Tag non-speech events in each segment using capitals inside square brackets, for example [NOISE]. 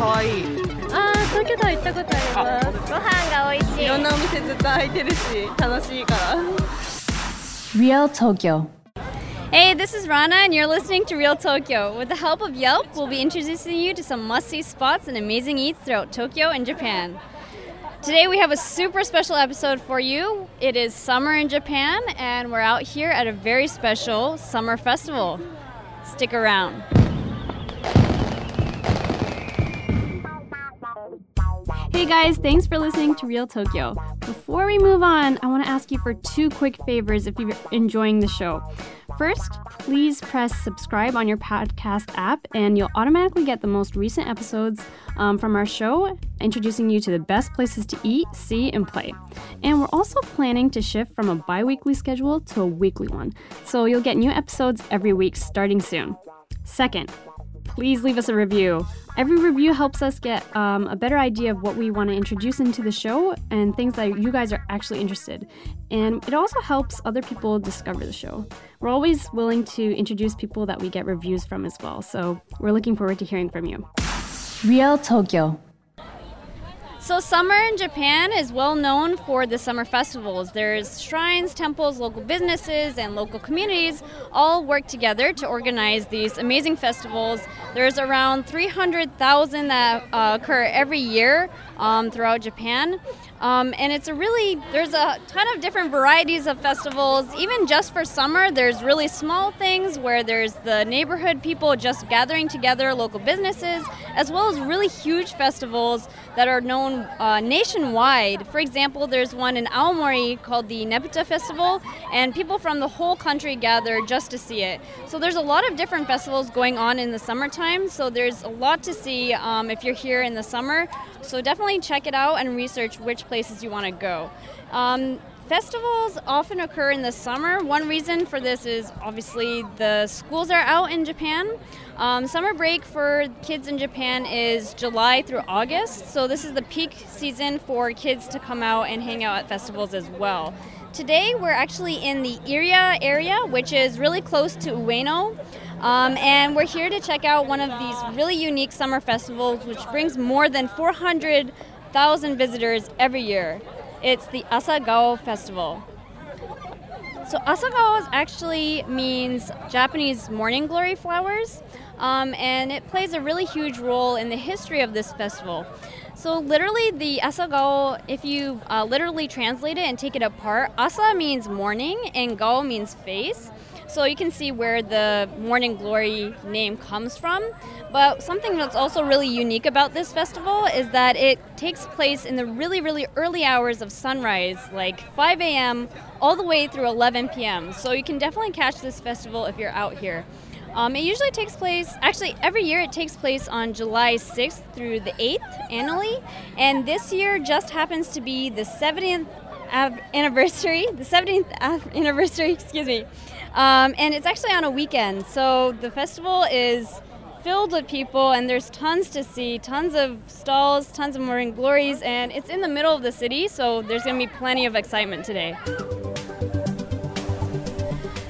可愛いあー東京タワー行ったことありますご飯が美味しいいろんなお店ずっと開いてるし楽しいから Real Tokyo. Hey, this is Rana, and you're listening to Real Tokyo. With the help of Yelp, we'll be introducing you to some must see spots and amazing eats throughout Tokyo and Japan. Today, we have a super special episode for you. It is summer in Japan, and we're out here at a very special summer festival. Stick around. Hey guys, thanks for listening to Real Tokyo. Before we move on, I want to ask you for two quick favors if you're enjoying the show. First, please press subscribe on your podcast app, and you'll automatically get the most recent episodes um, from our show, introducing you to the best places to eat, see, and play. And we're also planning to shift from a bi weekly schedule to a weekly one, so you'll get new episodes every week starting soon. Second, please leave us a review. Every review helps us get um, a better idea of what we want to introduce into the show and things that you guys are actually interested. And it also helps other people discover the show. We're always willing to introduce people that we get reviews from as well. So we're looking forward to hearing from you. Real Tokyo. So, summer in Japan is well known for the summer festivals. There's shrines, temples, local businesses, and local communities all work together to organize these amazing festivals. There's around 300,000 that uh, occur every year um, throughout Japan. Um, and it's a really, there's a ton of different varieties of festivals. Even just for summer, there's really small things where there's the neighborhood people just gathering together, local businesses, as well as really huge festivals that are known uh, nationwide. For example, there's one in Aomori called the Nebuta Festival, and people from the whole country gather just to see it. So there's a lot of different festivals going on in the summertime, so there's a lot to see um, if you're here in the summer. So definitely check it out and research which places you want to go. Um, Festivals often occur in the summer. One reason for this is obviously the schools are out in Japan. Um, summer break for kids in Japan is July through August, so this is the peak season for kids to come out and hang out at festivals as well. Today we're actually in the Iriya area, which is really close to Ueno. Um, and we're here to check out one of these really unique summer festivals, which brings more than 400,000 visitors every year. It's the Asagao Festival. So Asagao actually means Japanese morning glory flowers, um, and it plays a really huge role in the history of this festival. So literally, the Asagao, if you uh, literally translate it and take it apart, Asa means morning and Gao means face. So you can see where the morning glory name comes from. But something that's also really unique about this festival is that it takes place in the really, really early hours of sunrise, like 5 a.m. all the way through 11 p.m. So you can definitely catch this festival if you're out here. Um, it usually takes place, actually, every year it takes place on July 6th through the 8th annually. And this year just happens to be the 70th anniversary, the 70th anniversary, [LAUGHS] excuse me. Um, and it's actually on a weekend. So the festival is filled with people, and there's tons to see, tons of stalls, tons of morning glories, and it's in the middle of the city, so there's going to be plenty of excitement today.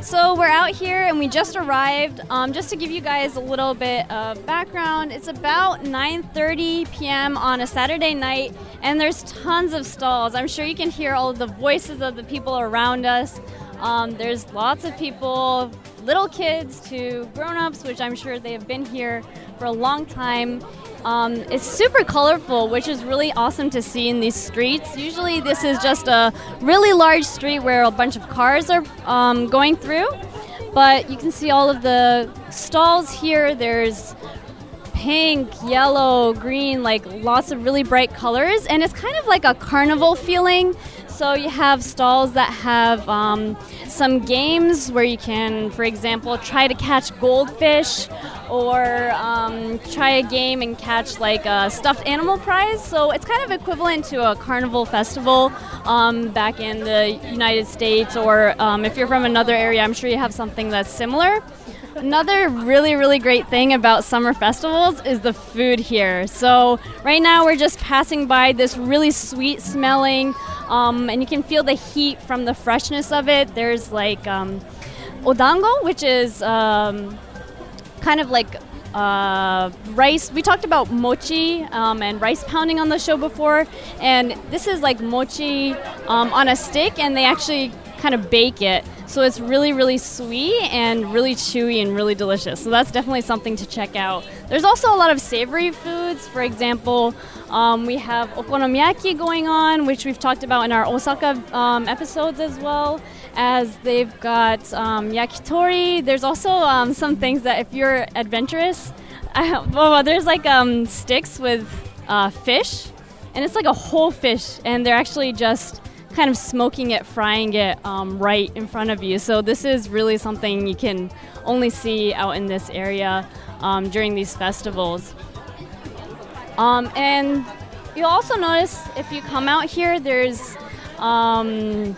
So we're out here and we just arrived. Um, just to give you guys a little bit of background, it's about 9:30 p.m. on a Saturday night, and there's tons of stalls. I'm sure you can hear all of the voices of the people around us. Um, there's lots of people, little kids to grown-ups, which I'm sure they have been here for a long time. Um, it's super colorful, which is really awesome to see in these streets. Usually, this is just a really large street where a bunch of cars are um, going through, but you can see all of the stalls here. There's pink, yellow, green, like lots of really bright colors, and it's kind of like a carnival feeling. So you have stalls that have um, some games where you can, for example, try to catch goldfish or um, try a game and catch like a stuffed animal prize. So it's kind of equivalent to a carnival festival um, back in the United States, or um, if you're from another area, I'm sure you have something that's similar. Another really, really great thing about summer festivals is the food here. So, right now we're just passing by this really sweet smelling, um, and you can feel the heat from the freshness of it. There's like um, odango, which is um, kind of like uh, rice. We talked about mochi um, and rice pounding on the show before, and this is like mochi um, on a stick, and they actually kind of bake it. So it's really, really sweet and really chewy and really delicious. So that's definitely something to check out. There's also a lot of savory foods. For example, um, we have okonomiyaki going on, which we've talked about in our Osaka um, episodes as well. As they've got um, yakitori. There's also um, some things that if you're adventurous, [LAUGHS] well, there's like um, sticks with uh, fish, and it's like a whole fish, and they're actually just kind of smoking it, frying it um, right in front of you. So this is really something you can only see out in this area um, during these festivals. Um, and you'll also notice if you come out here, there's um,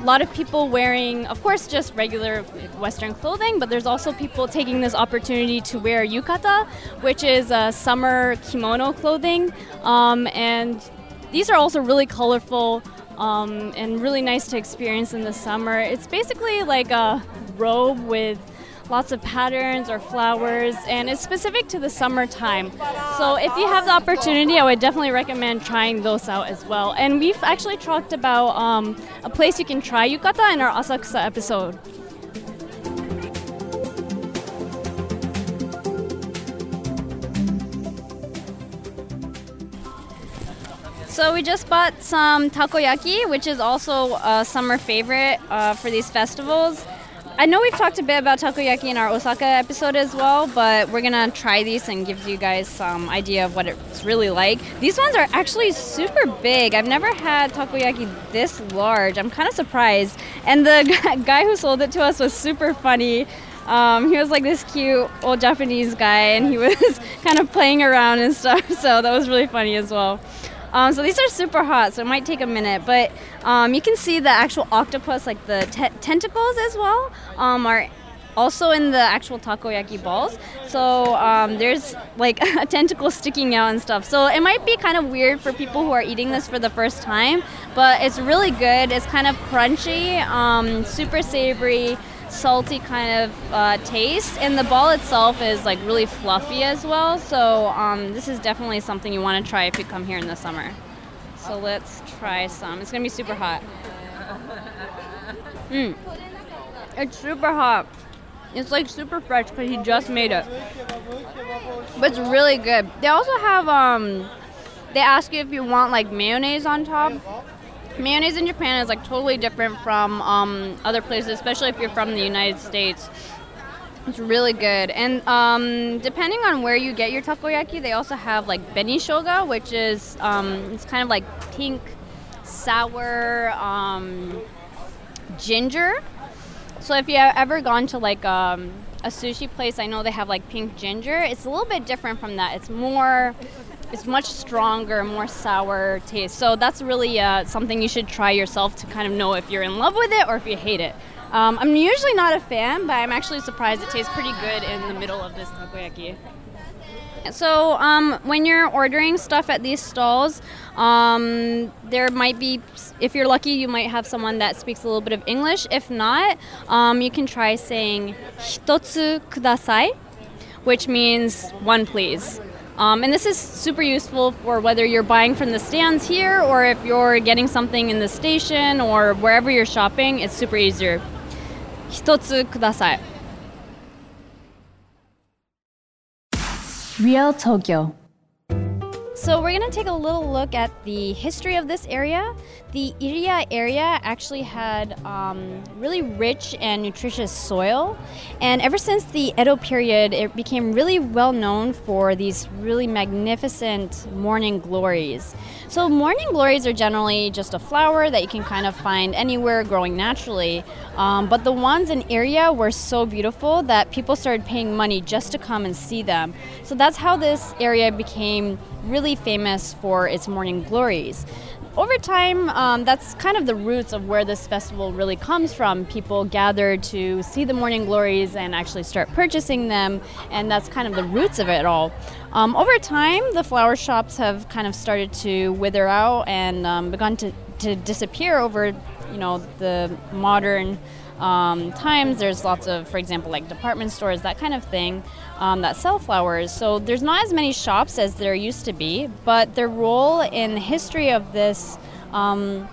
a lot of people wearing, of course, just regular Western clothing, but there's also people taking this opportunity to wear yukata, which is a summer kimono clothing. Um, and these are also really colorful um, and really nice to experience in the summer. It's basically like a robe with lots of patterns or flowers, and it's specific to the summertime. So if you have the opportunity, I would definitely recommend trying those out as well. And we've actually talked about um, a place you can try yukata in our Asakusa episode. So we just bought some takoyaki, which is also a summer favorite uh, for these festivals. I know we've talked a bit about takoyaki in our Osaka episode as well, but we're gonna try these and give you guys some idea of what it's really like. These ones are actually super big. I've never had takoyaki this large. I'm kind of surprised. And the [LAUGHS] guy who sold it to us was super funny. Um, he was like this cute old Japanese guy, and he [LAUGHS] was kind of playing around and stuff. [LAUGHS] So that was really funny as well. Um, so these are super hot, so it might take a minute, but um, you can see the actual octopus, like the te- tentacles as well, um, are also in the actual takoyaki balls. So um, there's like [LAUGHS] a tentacle sticking out and stuff. So it might be kind of weird for people who are eating this for the first time, but it's really good. It's kind of crunchy, um, super savory salty kind of uh, taste, and the ball itself is like really fluffy as well. So um, this is definitely something you want to try if you come here in the summer. So let's try some. It's gonna be super hot. Mmm, [LAUGHS] it's super hot. It's like super fresh because he just made it, but it's really good. They also have um, they ask you if you want like mayonnaise on top mayonnaise in Japan is like totally different from um, other places, especially if you're from the United States. It's really good, and um, depending on where you get your takoyaki, they also have like benishoga, which is um, it's kind of like pink, sour um, ginger. So if you have ever gone to like um, a sushi place, I know they have like pink ginger. It's a little bit different from that. It's more it's much stronger, more sour taste. So that's really uh, something you should try yourself to kind of know if you're in love with it or if you hate it. Um, I'm usually not a fan, but I'm actually surprised it tastes pretty good in the middle of this takoyaki. So um, when you're ordering stuff at these stalls, um, there might be, if you're lucky, you might have someone that speaks a little bit of English. If not, um, you can try saying "hitotsu kudasai," which means one please. Um, and this is super useful for whether you're buying from the stands here or if you're getting something in the station or wherever you're shopping, it's super easier. 一つください。 Real Tokyo. So we're going to take a little look at the history of this area. The Iriya area actually had um, really rich and nutritious soil, and ever since the Edo period, it became really well known for these really magnificent morning glories. So morning glories are generally just a flower that you can kind of find anywhere growing naturally, um, but the ones in Iriya were so beautiful that people started paying money just to come and see them. So that's how this area became really famous for its morning glories. Over time, um, that's kind of the roots of where this festival really comes from. People gather to see the morning glories and actually start purchasing them, and that's kind of the roots of it all. Um, over time, the flower shops have kind of started to wither out and um, begun to, to disappear over, you know, the modern um, times. There's lots of, for example, like department stores, that kind of thing, um, that sell flowers. So there's not as many shops as there used to be, but their role in the history of this. Um,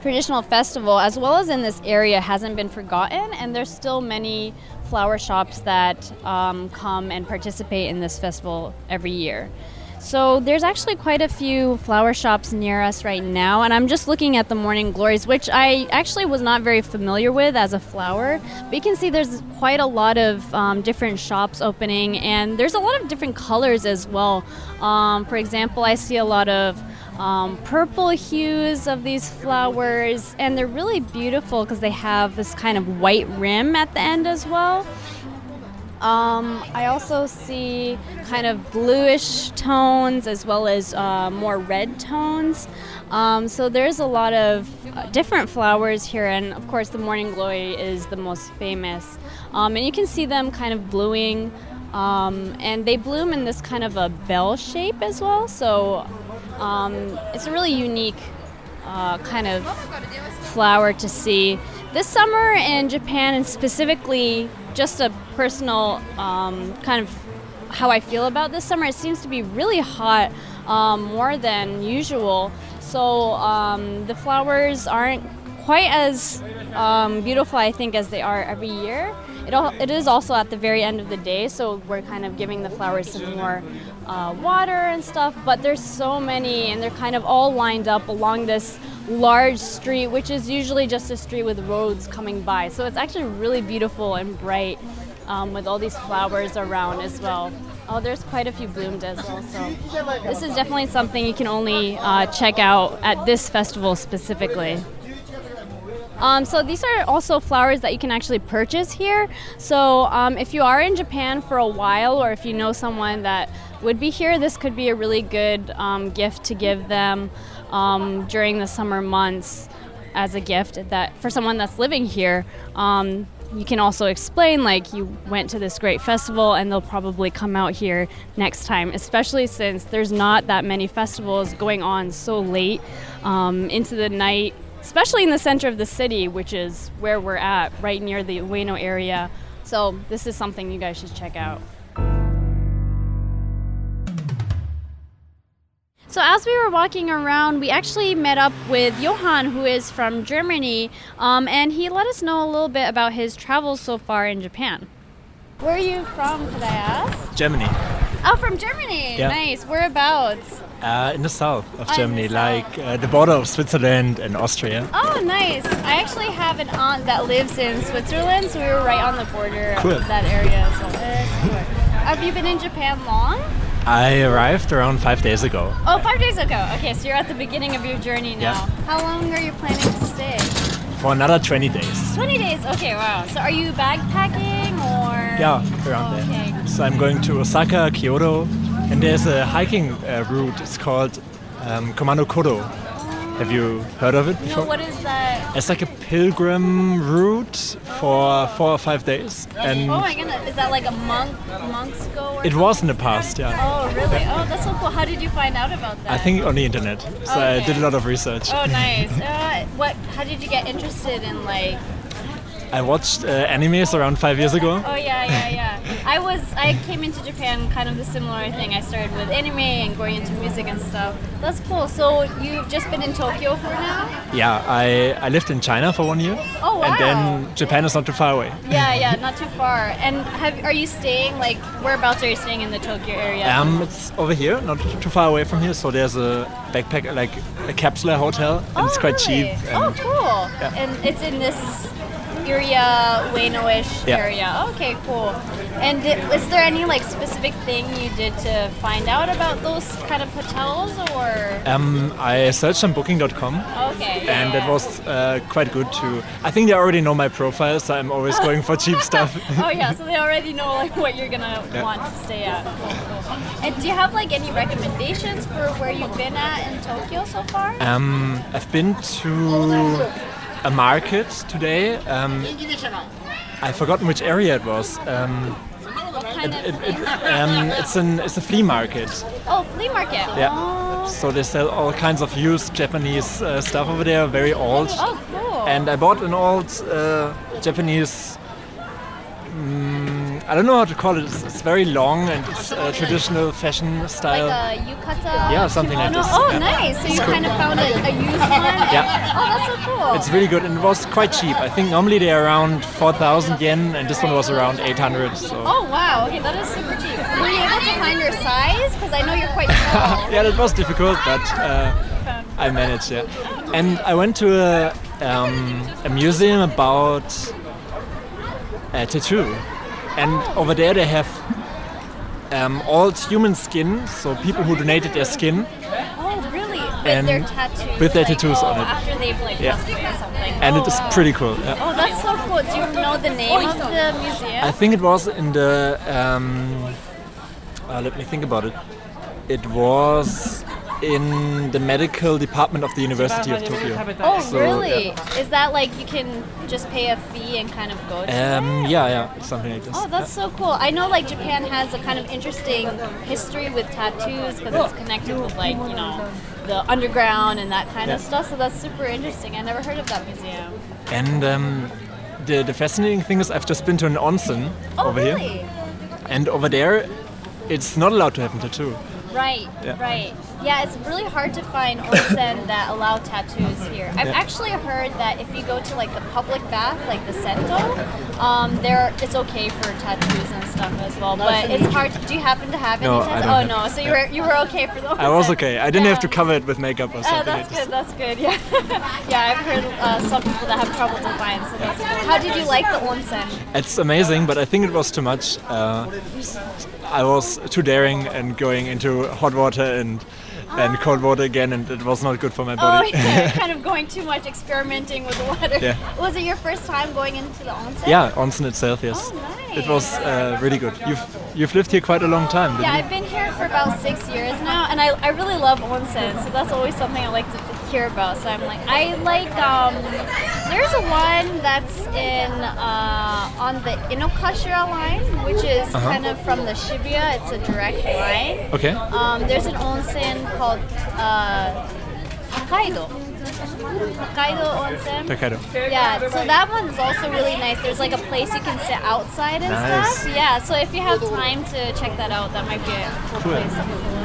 traditional festival as well as in this area hasn't been forgotten and there's still many flower shops that um, come and participate in this festival every year so there's actually quite a few flower shops near us right now, and I'm just looking at the morning glories, which I actually was not very familiar with as a flower. But you can see there's quite a lot of um, different shops opening, and there's a lot of different colors as well. Um, for example, I see a lot of um, purple hues of these flowers, and they're really beautiful because they have this kind of white rim at the end as well. Um, I also see kind of bluish tones as well as uh, more red tones. Um, so there's a lot of uh, different flowers here, and of course, the morning glory is the most famous. Um, and you can see them kind of bluing, um, and they bloom in this kind of a bell shape as well. So um, it's a really unique uh, kind of flower to see. This summer in Japan, and specifically just a personal um, kind of how I feel about this summer. It seems to be really hot, um, more than usual. So um, the flowers aren't quite as um, beautiful, I think, as they are every year. It, al- it is also at the very end of the day, so we're kind of giving the flowers some more uh, water and stuff. But there's so many, and they're kind of all lined up along this large street, which is usually just a street with roads coming by. So it's actually really beautiful and bright um, with all these flowers around as well. Oh, there's quite a few bloomed as well. So this is definitely something you can only uh, check out at this festival specifically. Um, so these are also flowers that you can actually purchase here. So um, if you are in Japan for a while, or if you know someone that would be here, this could be a really good um, gift to give them um, during the summer months as a gift that for someone that's living here. Um, you can also explain like you went to this great festival and they'll probably come out here next time especially since there's not that many festivals going on so late um, into the night especially in the center of the city which is where we're at right near the ueno area so this is something you guys should check out So as we were walking around, we actually met up with Johan, who is from Germany, um, and he let us know a little bit about his travels so far in Japan. Where are you from, could I ask? Germany, Oh, from Germany. Yeah. Nice. Whereabouts? uh, in the south of Oh, Germany, the like uh, the border of Switzerland and Austria. Oh, nice. I actually have an aunt that lives in Switzerland, so we were right on the border Cool. of that area. So cool. Have you been in Japan long? I arrived around five days ago. Oh, five days ago. Okay, so you're at the beginning of your journey now. Yeah. How long are you planning to stay? For another 20 days. 20 days. Okay, wow. So are you backpacking or? Yeah, around Oh, okay. there. So I'm going to Osaka, Kyoto, and there's a hiking uh, route. It's called um, Kumano Kodo. Have you heard of it No, before? what is that? It's like a pilgrim route for four or five days, and Oh my goodness, is that like a monk monks go? Or it was in the past. Yeah, Oh really? Oh, that's so cool. How did you find out about that? I think on the internet. So I did a lot of research. Oh [LAUGHS] nice. Uh, what? How did you get interested in like? I watched uh, animes around five years ago. Oh yeah, yeah, yeah. I was I came into Japan kind of the similar thing. I started with anime and going into music and stuff. That's cool. So you've just been in Tokyo for now? Yeah, I, I lived in China for one year. Oh, wow. And then Japan is not too far away. Yeah, yeah, not too far. And have are you staying like whereabouts are you staying in the Tokyo area? Um, it's over here, not too far away from here. So there's a backpack, like a capsule hotel, and it's quite cheap. And oh, cool. Yeah. And it's in this area, Ueno-ish Yeah. area. Okay, cool. And is there any like specific thing you did to find out about those kind of hotels, or? Um, I searched on Booking.com, Okay. yeah, and it yeah. was uh, quite good too. I think they already know my profile, so I'm always going for cheap stuff. [LAUGHS] oh yeah, so they already know like what you're gonna Yeah. want to stay at. Cool, cool. And do you have like any recommendations for where you've been at in Tokyo so far? Um, I've been to a market today. Um, I've forgotten which area it was. Um, kind it, it, um, it's an it's a flea market. oh, flea market. Yeah. Oh, So they sell all kinds of used Japanese uh, stuff over there, very old. oh cool. and I bought an old uh, Japanese. mm, I don't know how to call it. It's, it's very long and it's uh, traditional fashion style. Like a yukata? Yeah, something like this. Oh, Yeah. nice. So you cool. kind of found a, a used one? Yeah. Oh, that's so cool. It's really good and it was quite cheap. I think normally they're around 4,000 yen and this one was around 800. So Oh, wow. Okay, that is super cheap. Were you able to find your size? Because I know you're quite [LAUGHS] small. yeah, that was difficult, but uh, I managed. Yeah, and I went to a, um, a museum about uh, tattoo, and over there they have um, old human skin, so people who donated their skin, Oh, really? With And their tattoos? with their like, tattoos oh, on it. After they've like Yeah. passed away or something. and oh, it is wow. pretty cool. yeah. Oh, that's so cool. Do you know the name of the museum? I think it was in the. Um, uh, let me think about it. It was in the medical department of the University of Tokyo. oh, so, really? Is that like you can just pay a fee and kind of go to Um, it? yeah, yeah, something like this. Oh, that's so cool. I know like Japan has a kind of interesting history with tattoos because it's connected with like, you know, the underground and that kind of stuff. So that's super interesting. I never heard of that museum. And um, the, the fascinating thing is, I've just been to an onsen Oh, over really? here, and over there, it's not allowed to have a tattoo. Right, Yeah. right. Yeah, it's really hard to find onsen that allow tattoos here. I've Yeah. actually heard that if you go to like the public bath, like the sento, um, there it's okay for tattoos and stuff as well. But it's hard. do you happen to have No, any I tattoos? don't Oh no, so you yeah. were you were okay for the. I was okay. I didn't have to cover it with makeup or [LAUGHS] something. Oh, something. that's good. That's good. Yeah, [LAUGHS] yeah. I've heard uh, some people that have trouble to find. So that's good. How did you like the onsen? It's amazing, but I think it was too much. Uh, I was too daring and going into hot water and and cold water again, and it was not good for my body. Oh, yeah, [LAUGHS] kind of going too much, experimenting with the water. Yeah. Was it your first time going into the onsen? yeah, onsen itself, yes. Oh, nice. It was uh, really good. You've you've lived here quite a long time, didn't Yeah, you? I've been here for about six years now, and I, I really love onsen, so that's always something I like to hear about. So I'm like, I like, um, there's a one that's in, uh, on the Inokashira line, which is Uh-huh. kind of from the Shibuya, it's a direct line. Okay. Um, there's an onsen called, uh, Hokkaido. Hokkaido onsen. Hokkaido. Yeah, so that one's also really nice. There's like a place you can sit outside and Nice. stuff. Yeah, so if you have time to check that out, that might be a cool, Cool. place.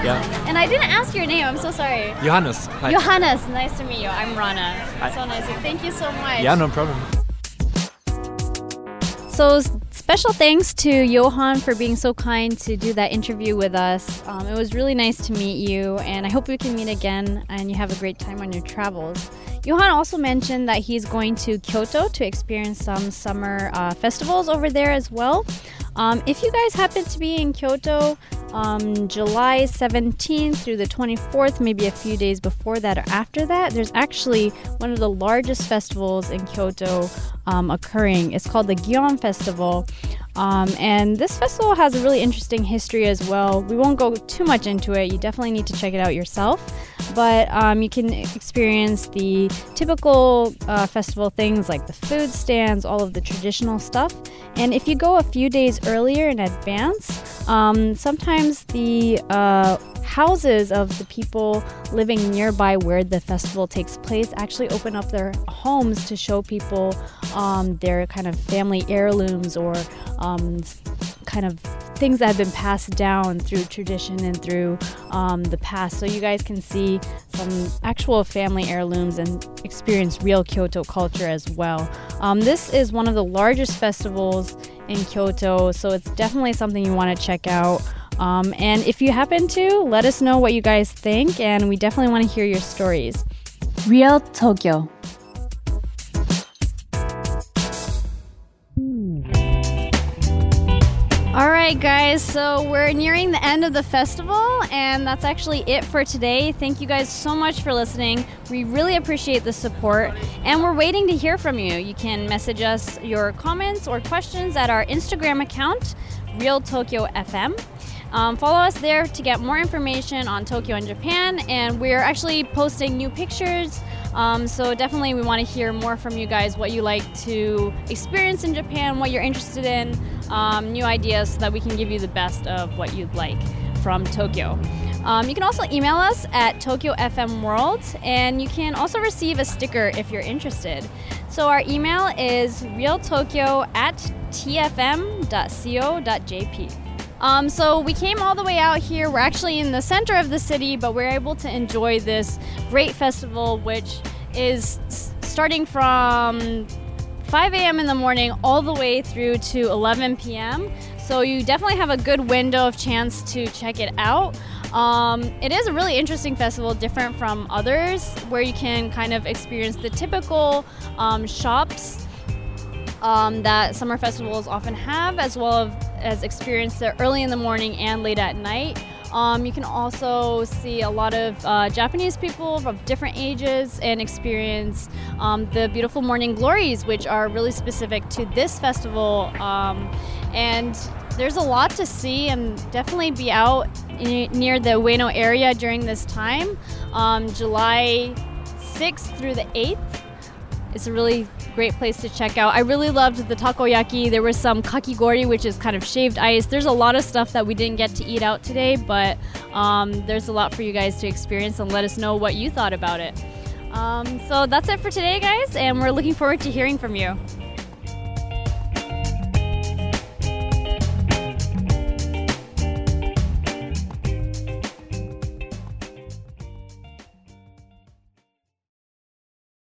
Yeah. And I didn't ask your name. I'm so sorry. Johannes. Hi. Johannes, nice to meet you. I'm Rana. Hi. So nice. Thank you so much. Yeah, no problem. So special thanks to Johan for being so kind to do that interview with us. Um, it was really nice to meet you, and I hope we can meet again and you have a great time on your travels. Johan also mentioned that he's going to Kyoto to experience some summer uh, festivals over there as well. Um, if you guys happen to be in Kyoto, um, July 17th through the 24th, maybe a few days before that or after that, there's actually one of the largest festivals in Kyoto um, occurring. It's called the Gion Festival. Um, and this festival has a really interesting history as well. We won't go too much into it. You definitely need to check it out yourself. But um, you can experience the typical uh, festival things like the food stands, all of the traditional stuff. And if you go a few days earlier in advance, um, sometimes the uh, houses of the people living nearby where the festival takes place actually open up their homes to show people um, their kind of family heirlooms or um, kind of things that have been passed down through tradition and through um, the past. So you guys can see some actual family heirlooms and experience real Kyoto culture as well. Um, this is one of the largest festivals in Kyoto, so it's definitely something you want to check out. Um, and if you happen to, let us know what you guys think, and we definitely want to hear your stories. Real Tokyo. Right, guys, so we're nearing the end of the festival, and that's actually it for today. Thank you guys so much for listening. We really appreciate the support, and we're waiting to hear from you. You can message us your comments or questions at our Instagram account, Real Tokyo FM. Um, follow us there to get more information on Tokyo and Japan, and we're actually posting new pictures. Um, so definitely, we want to hear more from you guys. What you like to experience in Japan, what you're interested in. Um, new ideas so that we can give you the best of what you'd like from Tokyo. Um, you can also email us at Tokyo FM World, and you can also receive a sticker if you're interested. So our email is realtokyo at tfm.co.jp. Um, so we came all the way out here. We're actually in the center of the city, but we're able to enjoy this great festival, which is starting from 5 a.m. in the morning all the way through to 11 p.m. So you definitely have a good window of chance to check it out. Um, it is a really interesting festival, different from others, where you can kind of experience the typical um, shops um, that summer festivals often have, as well as experience it early in the morning and late at night. Um, you can also see a lot of uh, Japanese people of different ages and experience um, the beautiful morning glories, which are really specific to this festival. Um, and there's a lot to see, and definitely be out near the Ueno area during this time, um, July 6th through the 8th. It's a really great place to check out. I really loved the takoyaki. There was some kakigori, which is kind of shaved ice. There's a lot of stuff that we didn't get to eat out today, but um, there's a lot for you guys to experience and let us know what you thought about it. Um, so that's it for today, guys, and we're looking forward to hearing from you.